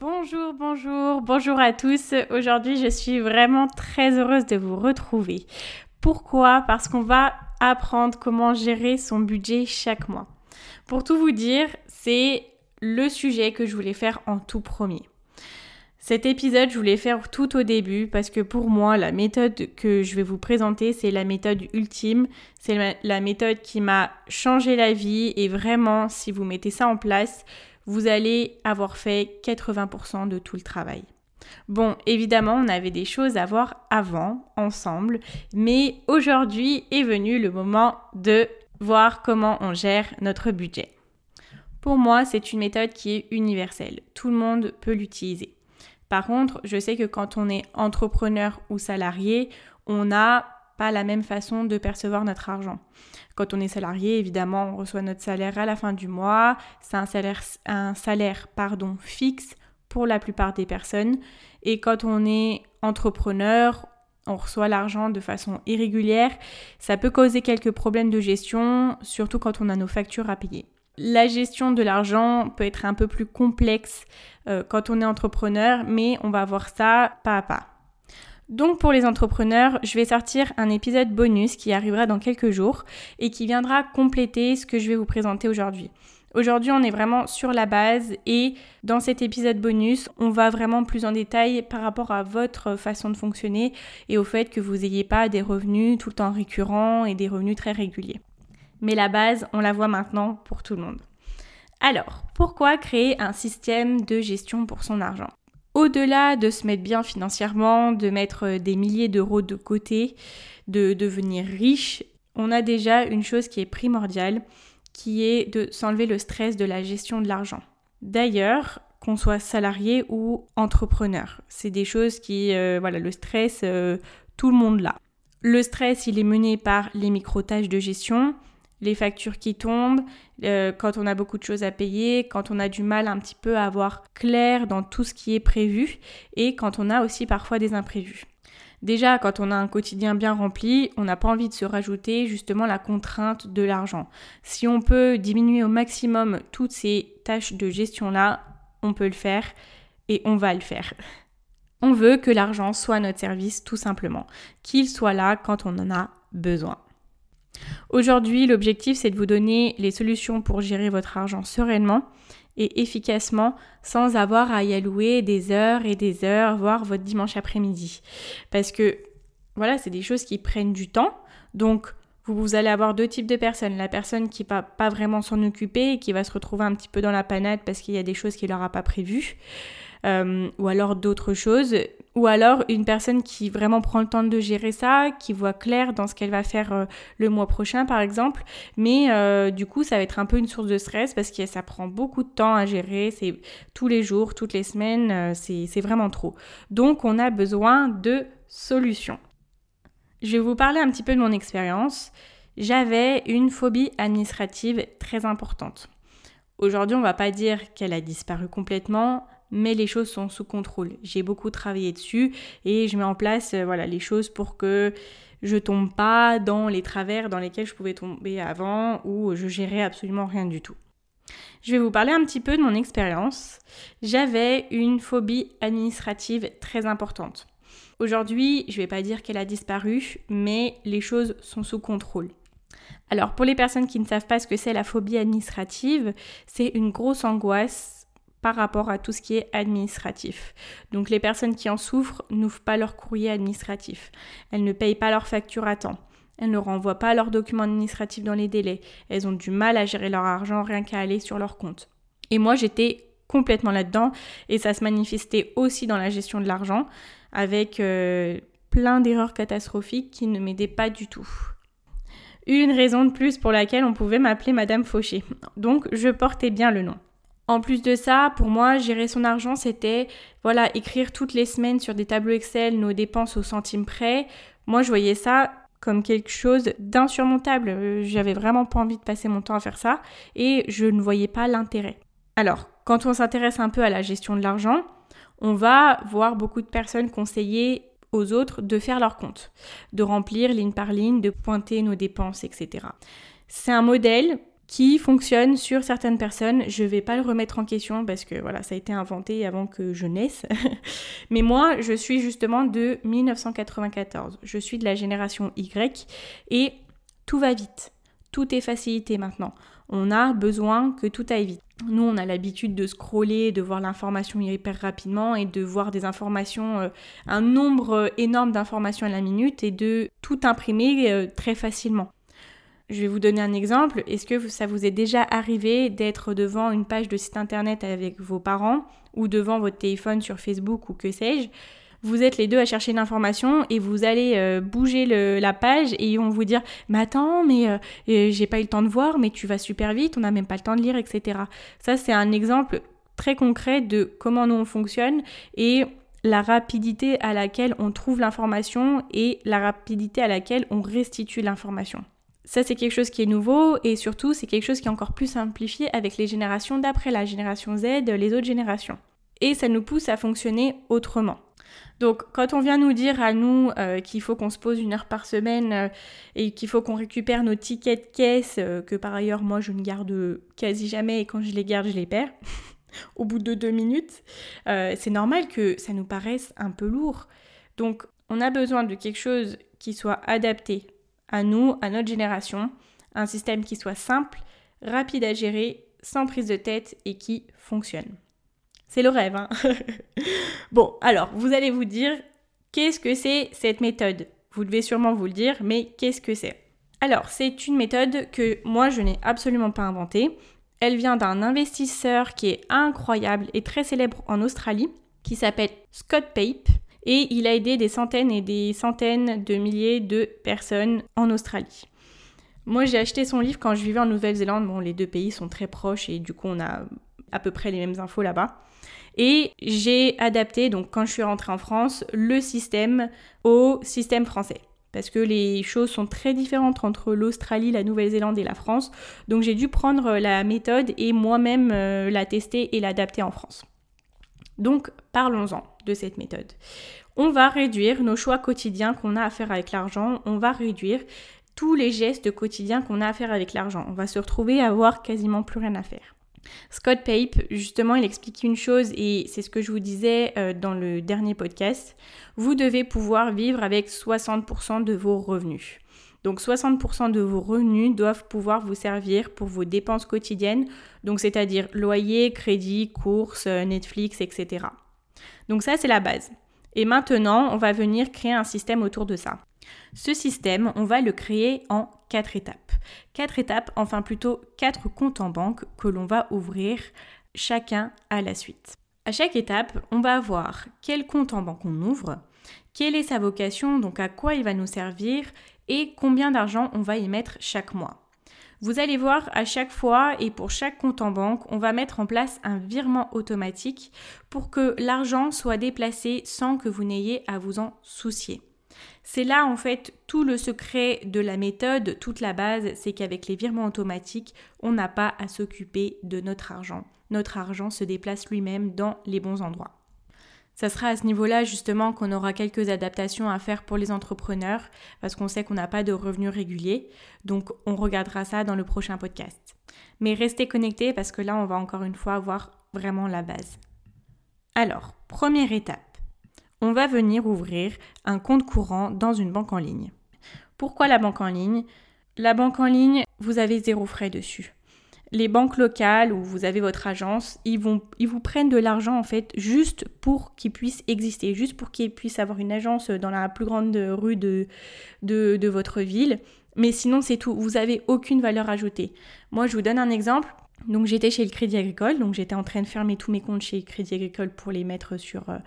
Bonjour, bonjour, bonjour à tous. Aujourd'hui, je suis vraiment très heureuse de vous retrouver. Pourquoi? Parce qu'on va apprendre comment gérer son budget chaque mois. Pour tout vous dire, c'est le sujet que je voulais faire en tout premier. Cet épisode, je voulais faire tout au début parce que pour moi, la méthode que je vais vous présenter, c'est la méthode ultime. C'est la méthode qui m'a changé la vie et vraiment, si vous mettez ça en place, vous allez avoir fait 80% de tout le travail. Bon, évidemment, on avait des choses à voir avant, ensemble, mais aujourd'hui est venu le moment de voir comment on gère notre budget. Pour moi, c'est une méthode qui est universelle. Tout le monde peut l'utiliser. Par contre, je sais que quand on est entrepreneur ou salarié, on n'a pas la même façon de percevoir notre argent. Quand on est salarié, évidemment, on reçoit notre salaire à la fin du mois. C'est un salaire, un salaire pardon, fixe pour la plupart des personnes. Et quand on est entrepreneur, on reçoit l'argent de façon irrégulière. Ça peut causer quelques problèmes de gestion, surtout quand on a nos factures à payer. La gestion de l'argent peut être un peu plus complexe euh, quand on est entrepreneur, mais on va voir ça pas à pas. Donc pour les entrepreneurs, je vais sortir un épisode bonus qui arrivera dans quelques jours et qui viendra compléter ce que je vais vous présenter aujourd'hui. Aujourd'hui, on est vraiment sur la base et dans cet épisode bonus, on va vraiment plus en détail par rapport à votre façon de fonctionner et au fait que vous n'ayez pas des revenus tout le temps récurrents et des revenus très réguliers mais la base, on la voit maintenant pour tout le monde. Alors, pourquoi créer un système de gestion pour son argent? Au-delà de se mettre bien financièrement, de mettre des milliers d'euros de côté, de devenir riche, on a déjà une chose qui est primordiale, qui est de s'enlever le stress de la gestion de l'argent. D'ailleurs, qu'on soit salarié ou entrepreneur, c'est des choses qui, euh, voilà, le stress, euh, tout le monde l'a. Le stress, il est mené par les micro-tâches de gestion, les factures qui tombent, euh, quand on a beaucoup de choses à payer, quand on a du mal un petit peu à avoir clair dans tout ce qui est prévu et quand on a aussi parfois des imprévus. Déjà, quand on a un quotidien bien rempli, on n'a pas envie de se rajouter justement la contrainte de l'argent. Si on peut diminuer au maximum toutes ces tâches de gestion-là, on peut le faire et on va le faire. On veut que l'argent soit notre service tout simplement, qu'il soit là quand on en a besoin. Aujourd'hui, l'objectif, c'est de vous donner les solutions pour gérer votre argent sereinement et efficacement sans avoir à y allouer des heures et des heures, voire votre dimanche après-midi. Parce que, voilà, c'est des choses qui prennent du temps. Donc, vous, allez avoir deux types de personnes. La personne qui ne va pas vraiment s'en occuper et qui va se retrouver un petit peu dans la panade parce qu'il y a des choses qu'il n'aura pas prévues. Euh, ou alors d'autres choses, ou alors une personne qui vraiment prend le temps de gérer ça, qui voit clair dans ce qu'elle va faire euh, le mois prochain par exemple, mais euh, du coup ça va être un peu une source de stress parce que ça prend beaucoup de temps à gérer, c'est tous les jours, toutes les semaines, c'est vraiment trop. Donc on a besoin de solutions. Je vais vous parler un petit peu de mon expérience. J'avais une phobie administrative très importante. Aujourd'hui, on va pas dire qu'elle a disparu complètement, mais les choses sont sous contrôle. J'ai beaucoup travaillé dessus et je mets en place euh, voilà, les choses pour que je tombe pas dans les travers dans lesquels je pouvais tomber avant ou je gérais absolument rien du tout. Je vais vous parler un petit peu de mon expérience. J'avais une phobie administrative très importante. Aujourd'hui, je vais pas dire qu'elle a disparu, mais les choses sont sous contrôle. Alors pour les personnes qui ne savent pas ce que c'est la phobie administrative, c'est une grosse angoisse par rapport à tout ce qui est administratif. Donc les personnes qui en souffrent n'ouvrent pas leur courrier administratif. Elles ne payent pas leurs factures à temps. Elles ne renvoient pas leurs documents administratifs dans les délais. Elles ont du mal à gérer leur argent rien qu'à aller sur leur compte. Et moi j'étais complètement là-dedans et ça se manifestait aussi dans la gestion de l'argent avec euh, plein d'erreurs catastrophiques qui ne m'aidaient pas du tout. Une raison de plus pour laquelle on pouvait m'appeler Madame Fauché. Donc je portais bien le nom. En plus de ça, pour moi, gérer son argent, c'était voilà, écrire toutes les semaines sur des tableaux Excel nos dépenses au centime près. Moi, je voyais ça comme quelque chose d'insurmontable. Euh, j'avais vraiment pas envie de passer mon temps à faire ça et je ne voyais pas l'intérêt. Alors, quand on s'intéresse un peu à la gestion de l'argent, on va voir beaucoup de personnes conseiller aux autres de faire leur compte, de remplir ligne par ligne, de pointer nos dépenses, etc. C'est un modèle qui fonctionne sur certaines personnes. Je ne vais pas le remettre en question parce que voilà, ça a été inventé avant que je naisse. Mais moi, je suis justement de 1994. Je suis de la génération Y et tout va vite. Tout est facilité maintenant. On a besoin que tout aille vite. Nous, on a l'habitude de scroller, de voir l'information hyper rapidement et de voir des informations, euh, un nombre énorme d'informations à la minute et de tout imprimer euh, très facilement. Je vais vous donner un exemple. Est-ce que ça vous est déjà arrivé d'être devant une page de site internet avec vos parents ou devant votre téléphone sur Facebook ou que sais-je? Vous êtes les deux à chercher l'information et vous allez euh, bouger la page et ils vont vous dire mais attends mais euh, euh, j'ai pas eu le temps de voir mais tu vas super vite on n'a même pas le temps de lire etc ça c'est un exemple très concret de comment nous on fonctionne et la rapidité à laquelle on trouve l'information et la rapidité à laquelle on restitue l'information. Ça, c'est quelque chose qui est nouveau et surtout, c'est quelque chose qui est encore plus simplifié avec les générations d'après, la génération Z, les autres générations. Et ça nous pousse à fonctionner autrement. Donc, quand on vient nous dire à nous euh, qu'il faut qu'on se pose une heure par semaine euh, et qu'il faut qu'on récupère nos tickets de caisse, euh, que par ailleurs, moi, je ne garde quasi jamais et quand je les garde, je les perds au bout de deux minutes, c'est normal que ça nous paraisse un peu lourd. Donc, on a besoin de quelque chose qui soit adapté à nous, à notre génération, un système qui soit simple, rapide à gérer, sans prise de tête et qui fonctionne. C'est le rêve. Hein bon, alors, vous allez vous dire, qu'est-ce que c'est cette méthode? Vous devez sûrement vous le dire, mais qu'est-ce que c'est? Alors, c'est une méthode que moi, je n'ai absolument pas inventée. Elle vient d'un investisseur qui est incroyable et très célèbre en Australie, qui s'appelle Scott Pape et il a aidé des centaines et des centaines de milliers de personnes en Australie. Moi, j'ai acheté son livre quand je vivais en Nouvelle-Zélande. Bon, les deux pays sont très proches et du coup, on a à peu près les mêmes infos là-bas. Et j'ai adapté, donc quand je suis rentrée en France, le système au système français. Parce que les choses sont très différentes entre l'Australie, la Nouvelle-Zélande et la France. Donc j'ai dû prendre la méthode et moi-même euh, la tester et l'adapter en France. Donc parlons-en de cette méthode. On va réduire nos choix quotidiens qu'on a à faire avec l'argent, on va réduire tous les gestes quotidiens qu'on a à faire avec l'argent. On va se retrouver à avoir quasiment plus rien à faire. Scott Pape, justement, il explique une chose et c'est ce que je vous disais euh, dans le dernier podcast. Vous devez pouvoir vivre avec 60% de vos revenus. Donc 60% de vos revenus doivent pouvoir vous servir pour vos dépenses quotidiennes, donc c'est-à-dire loyer, crédit, courses, euh, Netflix, etc. Donc ça, c'est la base. Et maintenant, on va venir créer un système autour de ça. Ce système, on va le créer en quatre étapes. Quatre étapes, enfin plutôt quatre comptes en banque que l'on va ouvrir chacun à la suite. À chaque étape, on va voir quel compte en banque on ouvre, quelle est sa vocation, donc à quoi il va nous servir et combien d'argent on va y mettre chaque mois. Vous allez voir à chaque fois et pour chaque compte en banque, on va mettre en place un virement automatique pour que l'argent soit déplacé sans que vous n'ayez à vous en soucier. C'est là en fait tout le secret de la méthode, toute la base, c'est qu'avec les virements automatiques, on n'a pas à s'occuper de notre argent. Notre argent se déplace lui-même dans les bons endroits. Ça sera à ce niveau-là justement qu'on aura quelques adaptations à faire pour les entrepreneurs parce qu'on sait qu'on n'a pas de revenus réguliers. Donc on regardera ça dans le prochain podcast. Mais restez connectés parce que là on va encore une fois voir vraiment la base. Alors, première étape. On va venir ouvrir un compte courant dans une banque en ligne. Pourquoi la banque en ligne? La banque en ligne, vous avez zéro frais dessus les banques locales où vous avez votre agence, ils, vont, ils vous prennent de l'argent en fait juste pour qu'ils puissent exister, juste pour qu'ils puissent avoir une agence dans la plus grande rue de, de, votre ville. Mais sinon, c'est tout. Vous n'avez aucune valeur ajoutée. Moi, je vous donne un exemple. Donc j'étais chez le Crédit Agricole, donc j'étais en train de fermer tous mes comptes chez Crédit Agricole pour les mettre sur euh,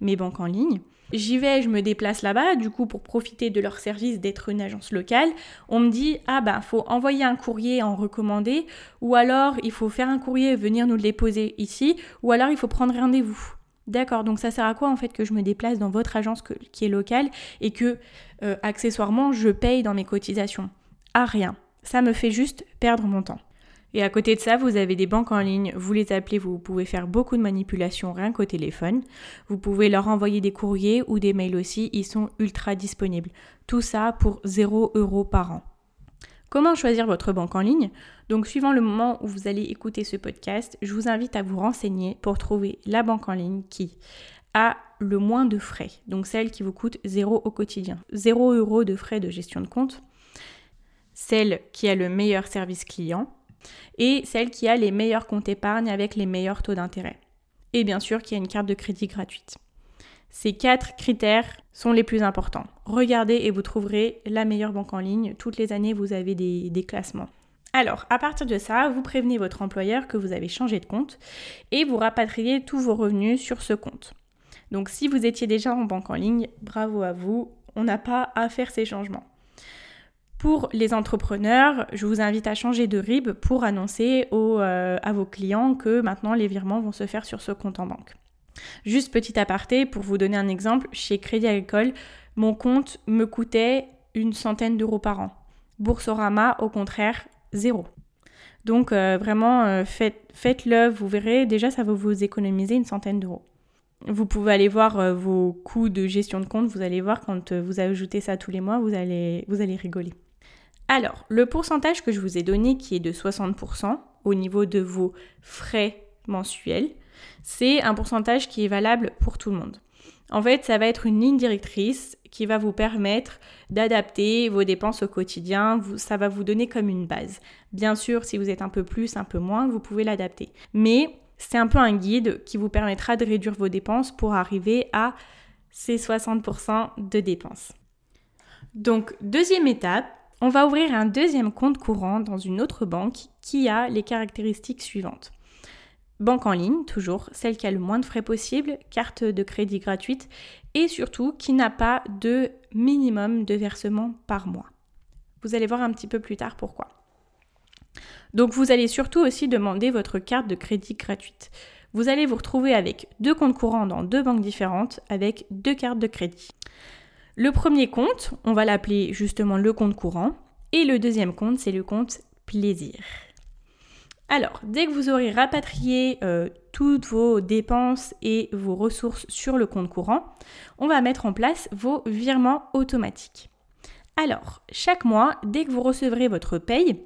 mes banques en ligne. J'y vais, je me déplace là-bas, du coup pour profiter de leur service d'être une agence locale, on me dit ah ben faut envoyer un courrier en recommandé, ou alors il faut faire un courrier et venir nous le déposer ici, ou alors il faut prendre rendez-vous. D'accord, donc ça sert à quoi en fait que je me déplace dans votre agence qui est locale et que euh, accessoirement je paye dans mes cotisations? À rien. Ça me fait juste perdre mon temps. Et à côté de ça, vous avez des banques en ligne, vous les appelez, vous pouvez faire beaucoup de manipulations rien qu'au téléphone. Vous pouvez leur envoyer des courriers ou des mails aussi, ils sont ultra disponibles. Tout ça pour 0 euros par an. Comment choisir votre banque en ligne? Donc suivant le moment où vous allez écouter ce podcast, je vous invite à vous renseigner pour trouver la banque en ligne qui a le moins de frais, donc celle qui vous coûte 0 au quotidien. 0 euros de frais de gestion de compte, celle qui a le meilleur service client, et celle qui a les meilleurs comptes épargne avec les meilleurs taux d'intérêt. Et bien sûr qui a une carte de crédit gratuite. Ces quatre critères sont les plus importants. Regardez et vous trouverez la meilleure banque en ligne. Toutes les années, vous avez des, des, classements. Alors, à partir de ça, vous prévenez votre employeur que vous avez changé de compte et vous rapatriez tous vos revenus sur ce compte. Donc, si vous étiez déjà en banque en ligne, bravo à vous, on n'a pas à faire ces changements. Pour les entrepreneurs, je vous invite à changer de RIB pour annoncer euh, à vos clients que maintenant les virements vont se faire sur ce compte en banque. Juste petit aparté, pour vous donner un exemple, chez Crédit Agricole, mon compte me coûtait une centaine d'euros par an. Boursorama, au contraire, zéro. Donc euh, vraiment, euh, faites-le, vous verrez, déjà ça va vous économiser une centaine d'euros. Vous pouvez aller voir vos coûts de gestion de compte, vous allez voir quand vous ajoutez ça tous les mois, vous allez, vous allez rigoler. Alors, le pourcentage que je vous ai donné, qui est de 60% au niveau de vos frais mensuels, c'est un pourcentage qui est valable pour tout le monde. En fait, ça va être une ligne directrice qui va vous permettre d'adapter vos dépenses au quotidien. ça va vous donner comme une base. Bien sûr, si vous êtes un peu plus, un peu moins, vous pouvez l'adapter. Mais c'est un peu un guide qui vous permettra de réduire vos dépenses pour arriver à ces 60% de dépenses. Donc, deuxième étape, on va ouvrir un deuxième compte courant dans une autre banque qui a les caractéristiques suivantes. Banque en ligne, toujours, celle qui a le moins de frais possible, carte de crédit gratuite et surtout qui n'a pas de minimum de versement par mois. Vous allez voir un petit peu plus tard pourquoi. Donc vous allez surtout aussi demander votre carte de crédit gratuite. Vous allez vous retrouver avec deux comptes courants dans deux banques différentes avec deux cartes de crédit. Le premier compte, on va l'appeler justement le compte courant. Et le deuxième compte, c'est le compte plaisir. Alors, dès que vous aurez rapatrié euh, toutes vos dépenses et vos ressources sur le compte courant, on va mettre en place vos virements automatiques. Alors, chaque mois, dès que vous recevrez votre paye,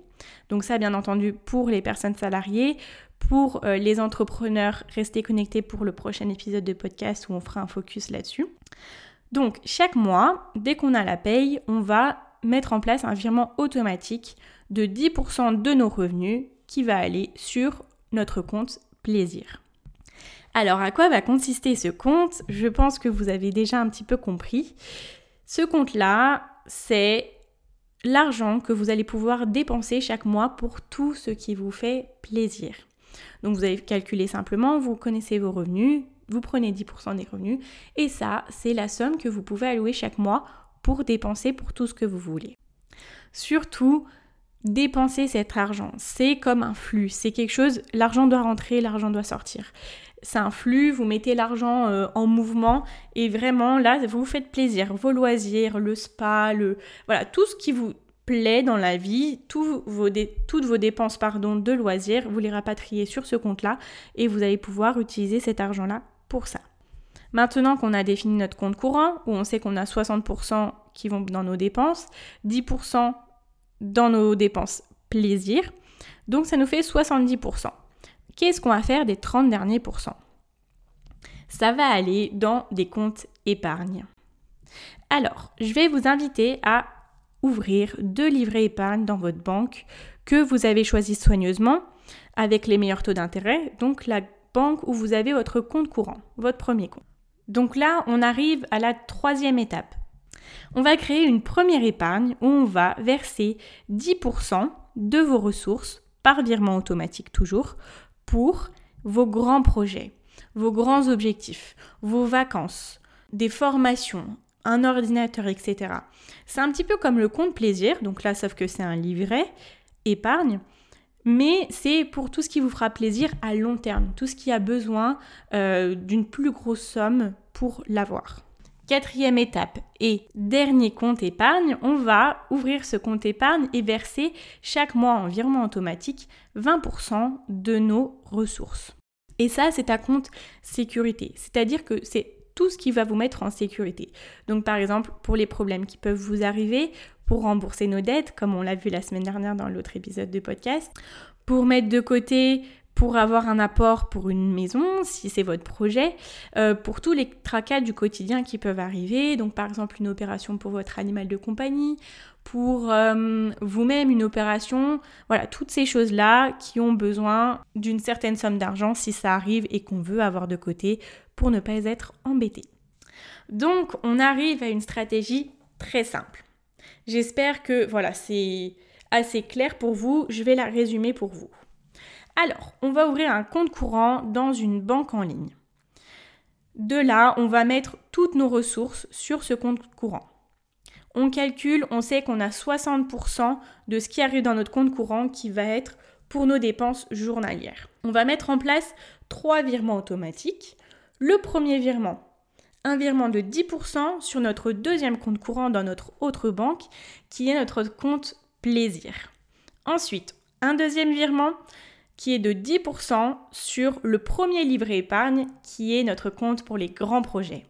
donc ça bien entendu pour les personnes salariées, pour euh, les entrepreneurs, restez connectés pour le prochain épisode de podcast où on fera un focus là-dessus. Donc chaque mois, dès qu'on a la paye, on va mettre en place un virement automatique de 10% de nos revenus qui va aller sur notre compte plaisir. Alors à quoi va consister ce compte? Je pense que vous avez déjà un petit peu compris. Ce compte-là, c'est l'argent que vous allez pouvoir dépenser chaque mois pour tout ce qui vous fait plaisir. Donc vous allez calculer simplement, vous connaissez vos revenus, vous prenez 10% des revenus et ça, c'est la somme que vous pouvez allouer chaque mois pour dépenser pour tout ce que vous voulez. Surtout, dépenser cet argent, c'est comme un flux, c'est quelque chose, l'argent doit rentrer, l'argent doit sortir. C'est un flux, vous mettez l'argent euh, en mouvement et vraiment là, vous vous faites plaisir, vos loisirs, le spa, le voilà, tout ce qui vous plaît dans la vie, toutes vos dépenses pardon, de loisirs, vous les rapatriez sur ce compte-là et vous allez pouvoir utiliser cet argent-là ça. Maintenant qu'on a défini notre compte courant, où on sait qu'on a 60% qui vont dans nos dépenses, 10% dans nos dépenses plaisir, donc ça nous fait 70%. Qu'est-ce qu'on va faire des 30 derniers pourcents Ça va aller dans des comptes épargne. Alors, je vais vous inviter à ouvrir deux livrets épargne dans votre banque que vous avez choisi soigneusement avec les meilleurs taux d'intérêt, donc la où vous avez votre compte courant, votre premier compte. Donc là, on arrive à la troisième étape. On va créer une première épargne où on va verser 10% de vos ressources par virement automatique toujours, pour vos grands projets, vos grands objectifs, vos vacances, des formations, un ordinateur, etc. C'est un petit peu comme le compte plaisir, donc là, sauf que c'est un livret épargne, mais c'est pour tout ce qui vous fera plaisir à long terme, tout ce qui a besoin euh, d'une plus grosse somme pour l'avoir. Quatrième étape et dernier compte épargne, on va ouvrir ce compte épargne et verser chaque mois en virement automatique 20% de nos ressources. Et ça, c'est un compte sécurité, c'est-à-dire que c'est tout ce qui va vous mettre en sécurité. Donc par exemple, pour les problèmes qui peuvent vous arriver, pour rembourser nos dettes, comme on l'a vu la semaine dernière dans l'autre épisode de podcast, pour mettre de côté pour avoir un apport pour une maison, si c'est votre projet, euh, pour tous les tracas du quotidien qui peuvent arriver, donc par exemple une opération pour votre animal de compagnie, pour euh, vous-même une opération, voilà, toutes ces choses-là qui ont besoin d'une certaine somme d'argent si ça arrive et qu'on veut avoir de côté pour ne pas être embêté. Donc on arrive à une stratégie très simple. J'espère que voilà, c'est assez clair pour vous, je vais la résumer pour vous. Alors, on va ouvrir un compte courant dans une banque en ligne. De là, on va mettre toutes nos ressources sur ce compte courant. On calcule, on sait qu'on a 60% de ce qui arrive dans notre compte courant qui va être pour nos dépenses journalières. On va mettre en place trois virements automatiques. Le premier virement, un virement de 10% sur notre deuxième compte courant dans notre autre banque qui est notre compte plaisir. Ensuite, un deuxième virement qui est de 10% sur le premier livret épargne qui est notre compte pour les grands projets.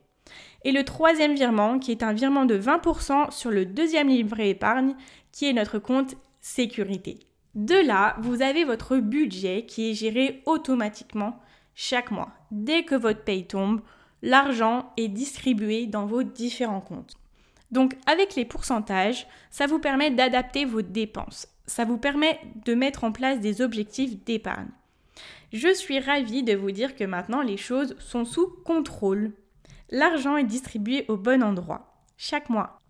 Et le troisième virement qui est un virement de 20% sur le deuxième livret épargne qui est notre compte sécurité. De là, vous avez votre budget qui est géré automatiquement chaque mois. Dès que votre paye tombe, l'argent est distribué dans vos différents comptes. Donc avec les pourcentages, ça vous permet d'adapter vos dépenses ça vous permet de mettre en place des objectifs d'épargne. Je suis ravie de vous dire que maintenant les choses sont sous contrôle. L'argent est distribué au bon endroit, chaque mois.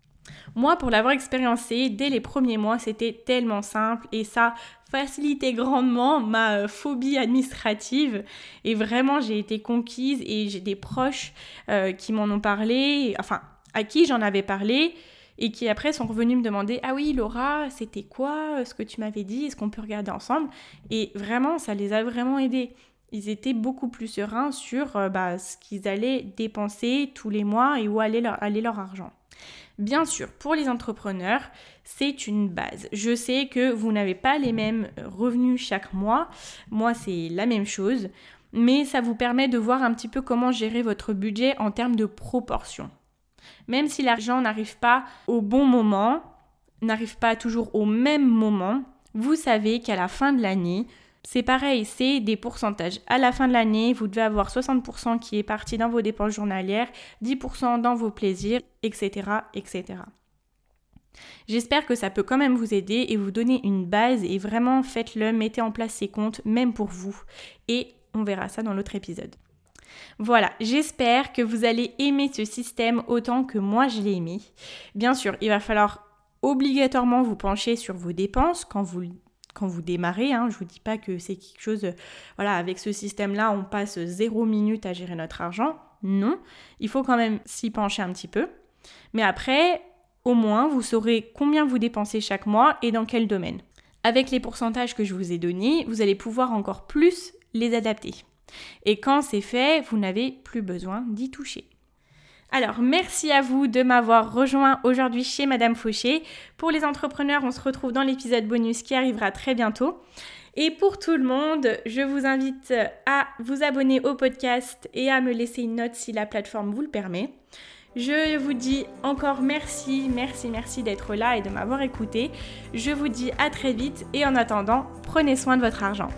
Moi, pour l'avoir expériencé, dès les premiers mois, c'était tellement simple et ça facilitait grandement ma euh, phobie administrative. Et vraiment, j'ai été conquise et j'ai des proches euh, qui m'en ont parlé, enfin, à qui j'en avais parlé et qui après sont revenus me demander Ah oui, Laura, c'était quoi ce que tu m'avais dit? Est-ce qu'on peut regarder ensemble? Et vraiment, ça les a vraiment aidés. Ils étaient beaucoup plus sereins sur euh, bah, ce qu'ils allaient dépenser tous les mois et où allait leur, aller leur argent. Bien sûr, pour les entrepreneurs, c'est une base. Je sais que vous n'avez pas les mêmes revenus chaque mois. Moi, c'est la même chose. Mais ça vous permet de voir un petit peu comment gérer votre budget en termes de proportion. Même si l'argent n'arrive pas au bon moment, n'arrive pas toujours au même moment, vous savez qu'à la fin de l'année, c'est pareil, c'est des pourcentages. À la fin de l'année, vous devez avoir 60% qui est parti dans vos dépenses journalières, 10% dans vos plaisirs, etc. etc. J'espère que ça peut quand même vous aider et vous donner une base et vraiment faites-le, mettez en place ces comptes, même pour vous. Et on verra ça dans l'autre épisode. Voilà, j'espère que vous allez aimer ce système autant que moi je l'ai aimé. Bien sûr, il va falloir obligatoirement vous pencher sur vos dépenses quand vous quand vous démarrez, hein, je vous dis pas que c'est quelque chose, voilà, avec ce système-là, on passe zéro minute à gérer notre argent. Non, il faut quand même s'y pencher un petit peu. Mais après, au moins, vous saurez combien vous dépensez chaque mois et dans quel domaine. Avec les pourcentages que je vous ai donnés, vous allez pouvoir encore plus les adapter. Et quand c'est fait, vous n'avez plus besoin d'y toucher. Alors, merci à vous de m'avoir rejoint aujourd'hui chez Madame Fauché. Pour les entrepreneurs, on se retrouve dans l'épisode bonus qui arrivera très bientôt. Et pour tout le monde, je vous invite à vous abonner au podcast et à me laisser une note si la plateforme vous le permet. Je vous dis encore merci, merci, merci d'être là et de m'avoir écouté. Je vous dis à très vite et en attendant, prenez soin de votre argent.